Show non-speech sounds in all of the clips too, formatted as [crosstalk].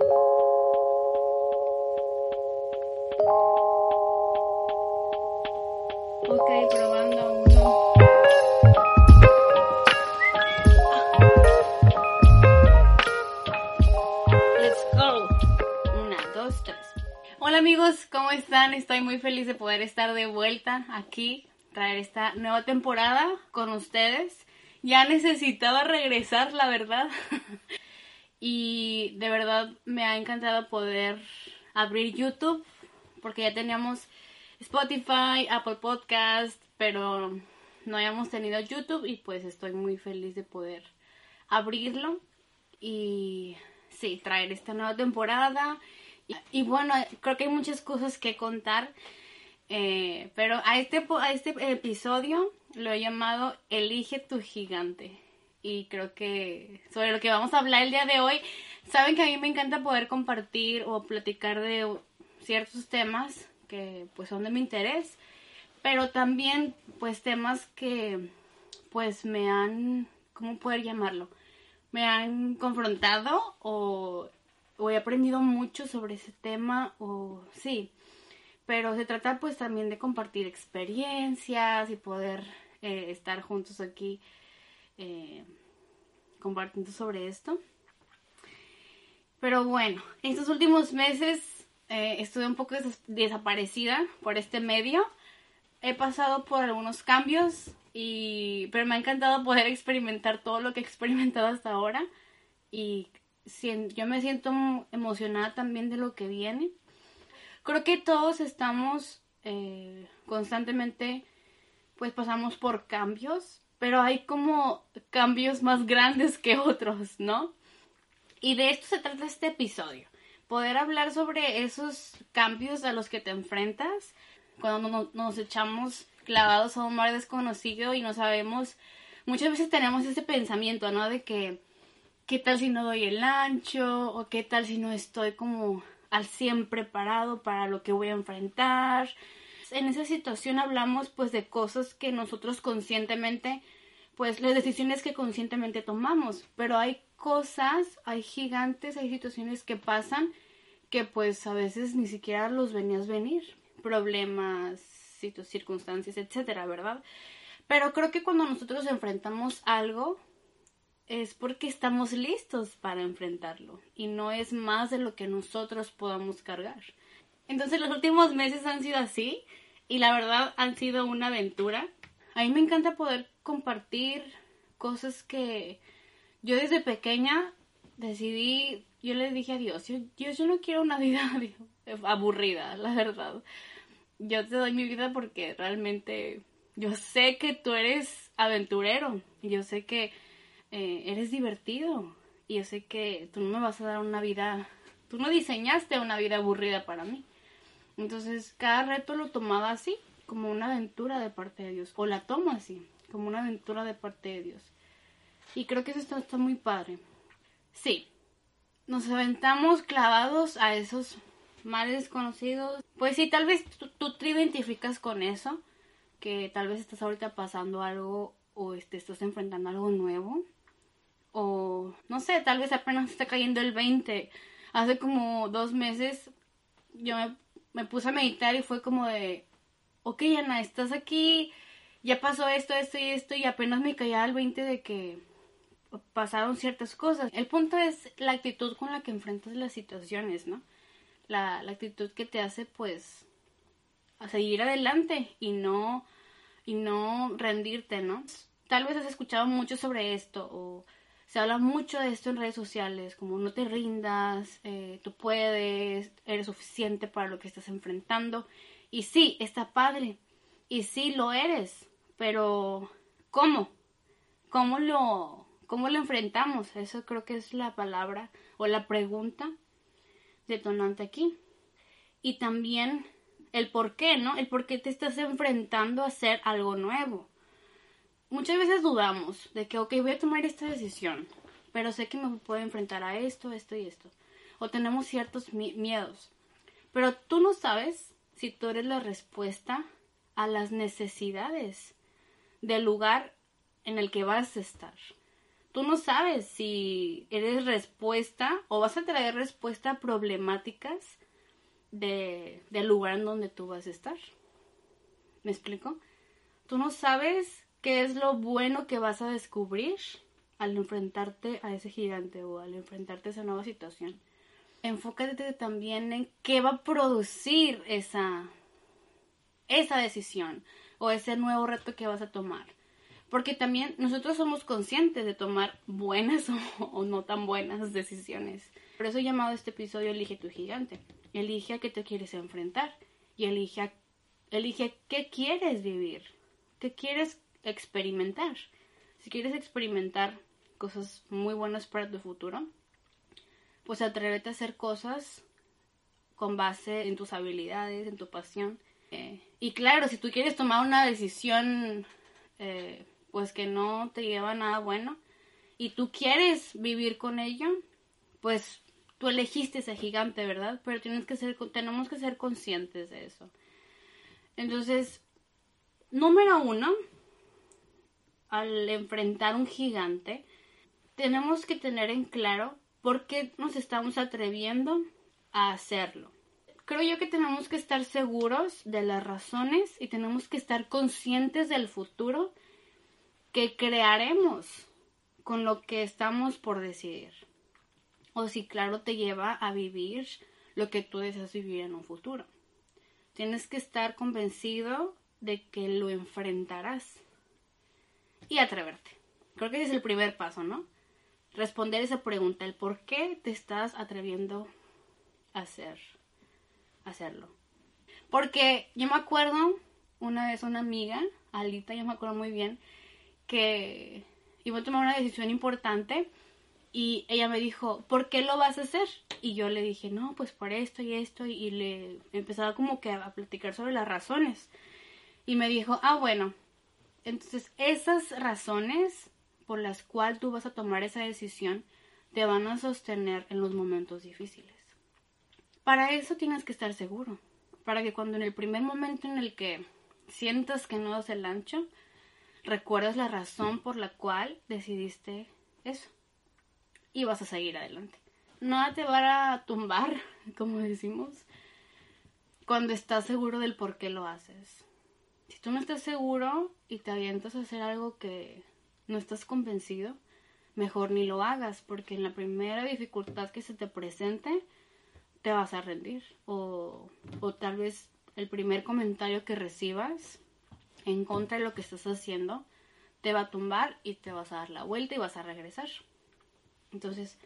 Ok, probando uno. Let's go. Una, dos, tres. Hola amigos, ¿cómo están? Estoy muy feliz de poder estar de vuelta aquí, traer esta nueva temporada con ustedes. Ya necesitaba regresar, la verdad. [laughs] y de verdad me ha encantado poder abrir YouTube porque ya teníamos Spotify, Apple Podcast, pero no habíamos tenido YouTube y pues estoy muy feliz de poder abrirlo y sí, traer esta nueva temporada. Y, bueno, creo que hay muchas cosas que contar, eh, pero a este, a este episodio lo he llamado Elige tu gigante. Y creo que sobre lo que vamos a hablar el día de hoy, saben que a mí me encanta poder compartir o platicar de ciertos temas que pues son de mi interés, pero también pues temas que pues me han, ¿cómo poder llamarlo? Me han confrontado o, he aprendido mucho sobre ese tema o sí, pero se trata pues también de compartir experiencias y poder eh, estar juntos aquí eh, compartiendo sobre esto. Pero bueno, estos últimos meses eh, estuve un poco des- desaparecida por este medio. He pasado por algunos cambios, y, pero me ha encantado poder experimentar todo lo que he experimentado hasta ahora. Y yo me siento emocionada también de lo que viene. Creo que todos estamos eh, constantemente, pues pasamos por cambios, pero hay como cambios más grandes que otros, ¿no? Y de esto se trata este episodio. Poder hablar sobre esos cambios a los que te enfrentas cuando no- nos echamos clavados a un mar desconocido y no sabemos. Muchas veces tenemos ese pensamiento, ¿no? De que, ¿qué tal si no doy el ancho? ¿O qué tal si no estoy como al 100 preparado para lo que voy a enfrentar? En esa situación hablamos pues de cosas que nosotros conscientemente pues las decisiones que conscientemente tomamos, pero hay cosas, hay gigantes, hay situaciones que pasan que pues a veces ni siquiera los venías venir, problemas, circunstancias, etcétera, ¿verdad? Pero creo que cuando nosotros enfrentamos algo es porque estamos listos para enfrentarlo y no es más de lo que nosotros podamos cargar. Entonces los últimos meses han sido así y la verdad han sido una aventura. A mí me encanta poder compartir cosas que yo desde pequeña decidí, yo le dije a Dios, yo, yo no quiero una vida [laughs] aburrida, la verdad. Yo te doy mi vida porque realmente yo sé que tú eres aventurero, yo sé que eh, eres divertido y yo sé que tú no me vas a dar una vida, tú no diseñaste una vida aburrida para mí. Entonces cada reto lo tomaba así, como una aventura de parte de Dios, o la tomo así, como una aventura de parte de Dios. Y creo que eso está, muy padre. Sí, nos aventamos clavados a esos mares desconocidos. Pues sí, tal vez tú, tú te identificas con eso, que tal vez estás ahorita pasando algo o te estás enfrentando algo nuevo. O no sé, tal vez apenas está cayendo el 20. Hace como dos meses yo me, me puse a meditar y fue como de, ok Ana, estás aquí, ya pasó esto, esto y esto y apenas me caía el 20 de que pasaron ciertas cosas. El punto es la actitud con la que enfrentas las situaciones, ¿no? La, la actitud que te hace pues a seguir adelante y no y no rendirte, ¿no? Tal vez has escuchado mucho sobre esto o se habla mucho de esto en redes sociales, como no te rindas, eh, tú puedes, eres suficiente para lo que estás enfrentando. Y sí, está padre. Y sí, lo eres. Pero, ¿cómo? ¿Cómo lo, ¿Cómo lo enfrentamos? Eso creo que es la palabra o la pregunta detonante aquí. Y también el por qué, ¿no? El por qué te estás enfrentando a hacer algo nuevo. Muchas veces dudamos de que, ok, voy a tomar esta decisión, pero sé que me puedo enfrentar a esto, esto y esto. O tenemos ciertos miedos. Pero tú no sabes si tú eres la respuesta a las necesidades del lugar en el que vas a estar tú no sabes si eres respuesta o vas a traer respuesta a problemáticas de, del lugar en donde tú vas a estar. ¿Me explico? Tú no sabes qué es lo bueno que vas a descubrir al enfrentarte a ese gigante o al enfrentarte a esa nueva situación. Enfócate también en qué va a producir esa, esa decisión o ese nuevo reto que vas a tomar porque también nosotros somos conscientes de tomar buenas [laughs] o, no tan buenas decisiones. Por eso he llamado este episodio Elige tu gigante. Elige a qué te quieres enfrentar y elige, a, elige qué quieres vivir, qué quieres experimentar. Si quieres experimentar cosas muy buenas para tu futuro, pues atrévete a hacer cosas con base en tus habilidades, en tu pasión. Eh, y claro, si tú quieres tomar una decisión eh, pues que no te lleva a nada bueno y tú quieres vivir con ello, pues tú elegiste ese gigante, ¿verdad? Pero tienes que ser, tenemos que ser conscientes de eso. Entonces, número uno, al enfrentar un gigante, tenemos que tener en claro por qué nos estamos atreviendo a hacerlo. Creo yo que tenemos que estar seguros de las razones y tenemos que estar conscientes del futuro que crearemos con lo que estamos por decidir. O si claro te lleva a vivir lo que tú deseas vivir en un futuro. Tienes que estar convencido de que lo enfrentarás y atreverte. Creo que ese es el primer paso, ¿no? Responder esa pregunta, el por qué te estás atreviendo a hacer, hacerlo. Porque yo me acuerdo una vez una amiga, Alita, yo me acuerdo muy bien, que iba a tomar una decisión importante y ella me dijo, ¿por qué lo vas a hacer? Y yo le dije, no, pues por esto y esto y le empezaba como que a platicar sobre las razones. Y me dijo, ah, bueno, entonces esas razones por las cuales tú vas a tomar esa decisión te van a sostener en los momentos difíciles. Para eso tienes que estar seguro, para que cuando en el primer momento en el que sientas que no das el ancho, recuerdas la razón por la cual decidiste eso y vas a seguir adelante. Nada te va a tumbar, [laughs] como decimos, cuando estás seguro del por qué lo haces. Si tú no estás seguro y te avientas a hacer algo que no estás convencido, mejor ni lo hagas, porque en la primera dificultad que se te presente, te vas a rendir. O, o tal vez el primer comentario que recibas en contra de lo que estás haciendo, te va a tumbar y te vas a dar la vuelta y vas a regresar. Entonces,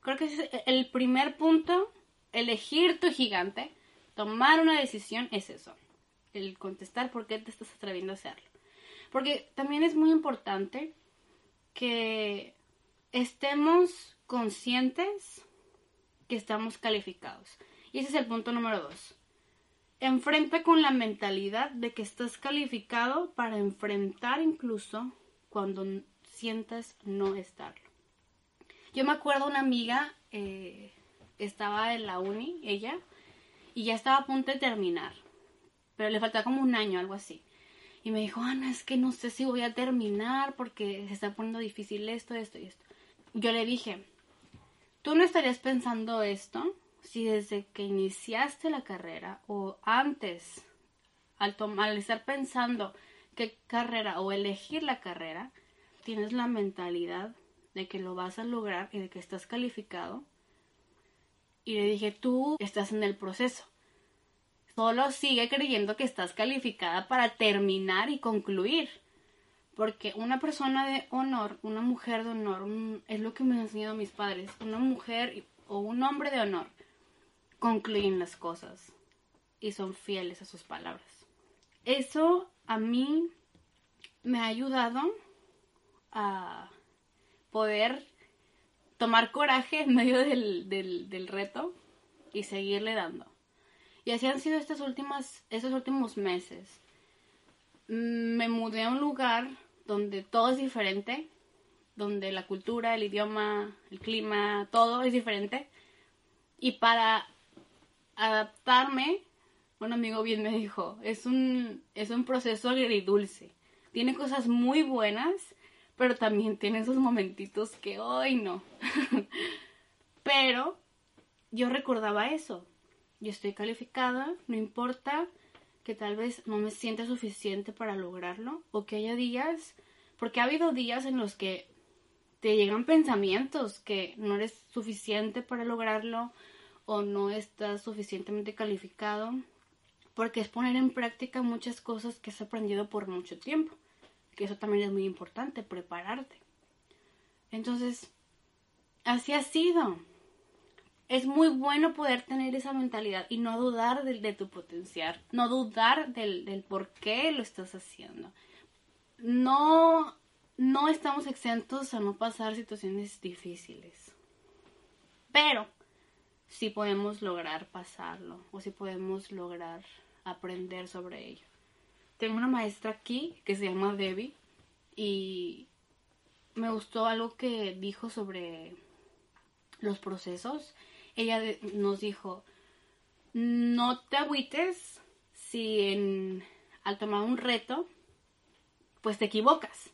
creo que es el primer punto, elegir tu gigante, tomar una decisión es eso, el contestar por qué te estás atreviendo a hacerlo. Porque también es muy importante que estemos conscientes que estamos calificados. Y ese es el punto número dos. Enfrenta con la mentalidad de que estás calificado para enfrentar incluso cuando sientas no estarlo. Yo me acuerdo una amiga, eh, estaba en la uni, ella, y ya estaba a punto de terminar, pero le faltaba como un año, algo así. Y me dijo, Ana, es que no sé si voy a terminar porque se está poniendo difícil esto, esto y esto. Yo le dije, ¿tú no estarías pensando esto si desde que iniciaste la carrera o antes, al, al estar pensando qué carrera o elegir la carrera, tienes la mentalidad de que lo vas a lograr y de que estás calificado. Y le dije, tú estás en el proceso. Solo sigue creyendo que estás calificada para terminar y concluir. Porque una persona de honor, una mujer de honor, es lo que me han enseñado mis padres. Una mujer o un hombre de honor concluyen las cosas y son fieles a sus palabras. Eso a mí me ha ayudado a poder tomar coraje en medio del, del, del reto y seguirle dando. Y así han sido estos últimos meses. Mm, me mudé a un lugar donde todo es diferente, donde la cultura, el idioma, el clima, todo es diferente. Y para adaptarme, un amigo bien me dijo, es un, es un proceso agridulce. Tiene cosas muy buenas, pero también tiene esos momentitos que hoy no. [laughs] pero yo recordaba eso. Yo estoy calificada, no importa que tal vez no me sienta suficiente para lograrlo o que haya días, porque ha habido días en los que te llegan pensamientos que no eres suficiente para lograrlo o no estás suficientemente calificado, porque es poner en práctica muchas cosas que has aprendido por mucho tiempo, que eso también es muy importante, prepararte. Entonces, así ha sido es muy bueno poder tener esa mentalidad y no dudar de, tu potencial, no dudar del, del, por qué lo estás haciendo. No, no estamos exentos a no pasar situaciones difíciles, pero sí podemos lograr pasarlo o sí podemos lograr aprender sobre ello. Tengo una maestra aquí que se llama Debbie y me gustó algo que dijo sobre los procesos ella nos dijo, no te agüites si en, al tomar un reto, pues te equivocas,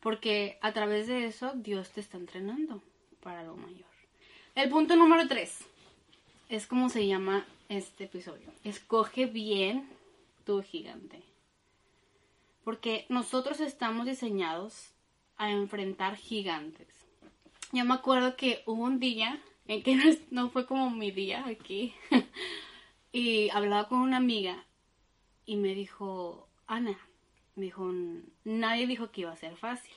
porque a través de eso Dios te está entrenando para lo mayor. El punto número tres es como se llama este episodio. Escoge bien tu gigante. Porque nosotros estamos diseñados a enfrentar gigantes. Yo me acuerdo que hubo un día en que [laughs] no, fue como mi día aquí. [laughs] y hablaba con una amiga y me dijo, Ana, me dijo, nadie dijo que iba a ser fácil.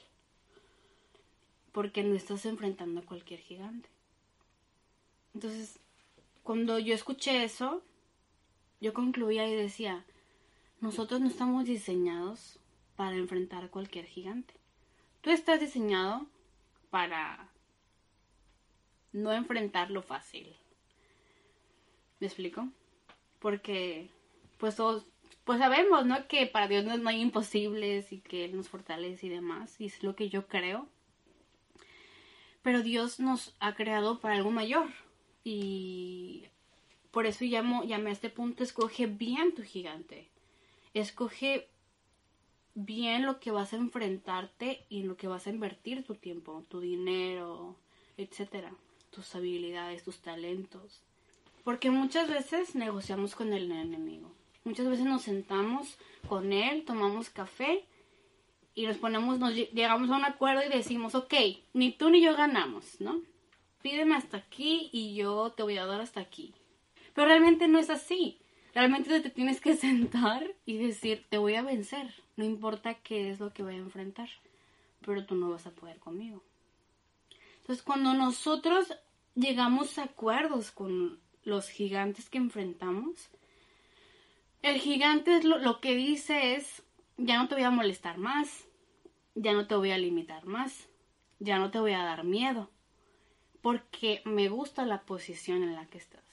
Porque no estás enfrentando a cualquier gigante. Entonces, cuando yo escuché eso, yo concluía y decía, nosotros no estamos diseñados para enfrentar a cualquier gigante. Tú estás diseñado para no enfrentar lo fácil. ¿Me explico? Porque, pues todos, pues sabemos, ¿no? Que para Dios no, hay imposibles y que Él nos fortalece y demás, y es lo que yo creo. Pero Dios nos ha creado para algo mayor. Y por eso llamo, llamé a este punto, escoge bien tu gigante. Escoge bien lo que vas a enfrentarte y en lo que vas a invertir tu tiempo, tu dinero, etcétera tus habilidades, tus talentos. Porque muchas veces negociamos con el enemigo. Muchas veces nos sentamos con él, tomamos café y nos ponemos, nos llegamos a un acuerdo y decimos, ok, ni tú ni yo ganamos, ¿no? Pídeme hasta aquí y yo te voy a dar hasta aquí. Pero realmente no es así. Realmente te tienes que [laughs] sentar y decir, te voy a vencer. No importa qué es lo que voy a enfrentar, pero tú no vas a poder conmigo. Entonces, cuando nosotros llegamos a acuerdos con los gigantes que enfrentamos, el gigante es lo, que dice es, ya no te voy a molestar más, ya no te voy a limitar más, ya no te voy a dar miedo, porque me gusta la posición en la que estás.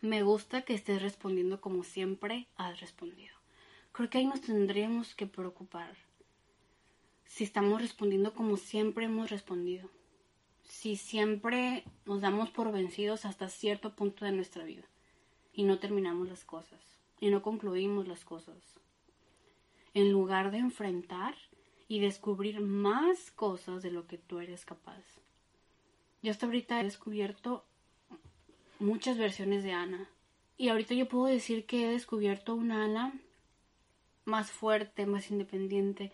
Me gusta que estés respondiendo como siempre has respondido. Creo que ahí nos tendríamos que preocupar si estamos respondiendo como siempre hemos respondido si siempre nos damos por vencidos hasta cierto punto de nuestra vida y no terminamos las cosas y no concluimos las cosas. En lugar de enfrentar y descubrir más cosas de lo que tú eres capaz. Yo hasta ahorita he descubierto muchas versiones de Ana. Y ahorita yo puedo decir que he descubierto una Ana más fuerte, más independiente.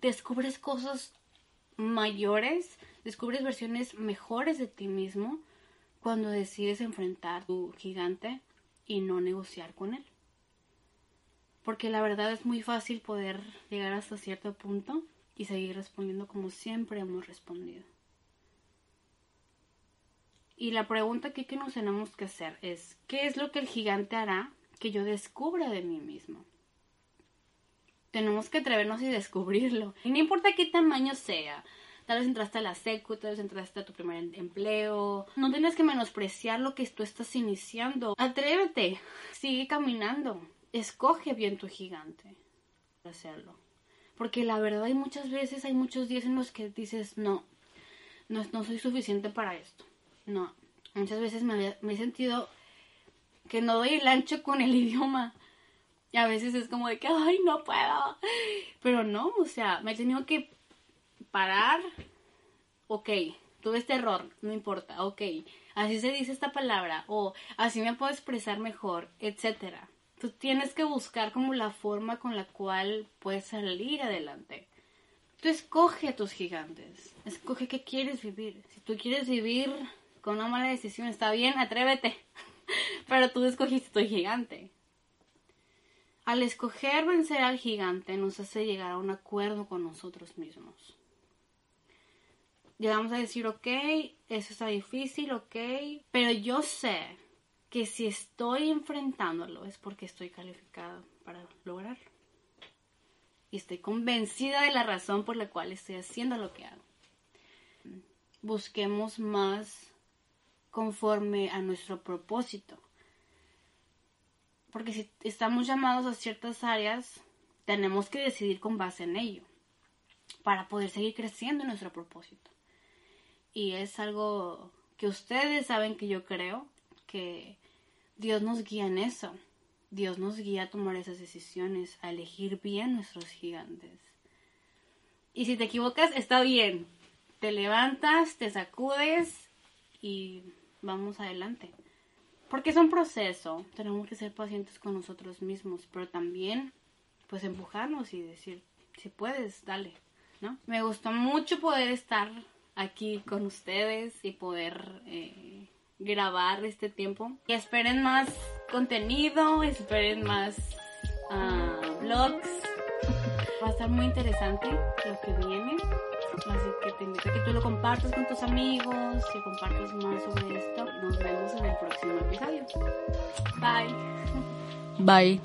Descubres cosas mayores Descubres versiones mejores de ti mismo cuando decides enfrentar tu gigante y no negociar con él. Porque la verdad es muy fácil poder llegar hasta cierto punto y seguir respondiendo como siempre hemos respondido. Y la pregunta que nos tenemos que hacer es, ¿qué es lo que el gigante hará que yo descubra de mí mismo? Tenemos que atrevernos y descubrirlo. Y no importa qué tamaño sea, Tal vez entraste a la secu, tal vez entraste a tu primer em-, empleo. No tienes que menospreciar lo que tú estás iniciando. Atrévete, sigue caminando. Escoge bien tu gigante para hacerlo. Porque la verdad hay muchas veces, hay muchos días en los que dices, no, no, no soy suficiente para esto. No, muchas veces me, me he sentido que no doy el ancho con el [laughs] idioma. Y a veces es como de que, ay, no puedo. Pero no, o sea, me he tenido que parar. Ok, tuve este error, no importa, ok. Así se dice esta palabra, o así me puedo expresar mejor, etcétera. Tú tienes que buscar como la forma con la cual puedes salir adelante. Tú escoge a tus gigantes, escoge qué quieres vivir. Si tú quieres vivir con una mala decisión, está bien, atrévete. [laughs] Pero tú escogiste tu gigante. Al escoger vencer al gigante nos hace llegar a un acuerdo con nosotros mismos. Llegamos a decir, ok, eso está difícil, ok, pero yo sé que si estoy enfrentándolo es porque estoy calificada para lograrlo. Y estoy convencida de la razón por la cual estoy haciendo lo que hago. Busquemos más conforme a nuestro propósito. Porque si estamos llamados a ciertas áreas, tenemos que decidir con base en ello para poder seguir creciendo en nuestro propósito. Y es algo que ustedes saben que yo creo que Dios nos guía en eso. Dios nos guía a tomar esas decisiones, a elegir bien nuestros gigantes. Y si te equivocas, está bien. Te levantas, te sacudes y vamos adelante. Porque es un proceso, tenemos que ser pacientes con nosotros mismos, pero también pues empujarnos y decir, si puedes, dale, ¿no? Me gustó mucho poder estar aquí con ustedes y poder eh, grabar este tiempo. Y esperen más contenido, esperen más uh, vlogs. Va a estar muy interesante lo que viene. Así que te invito a que tú lo compartas con tus amigos, que compartas más sobre esto. Nos vemos en el próximo episodio. Bye. Bye.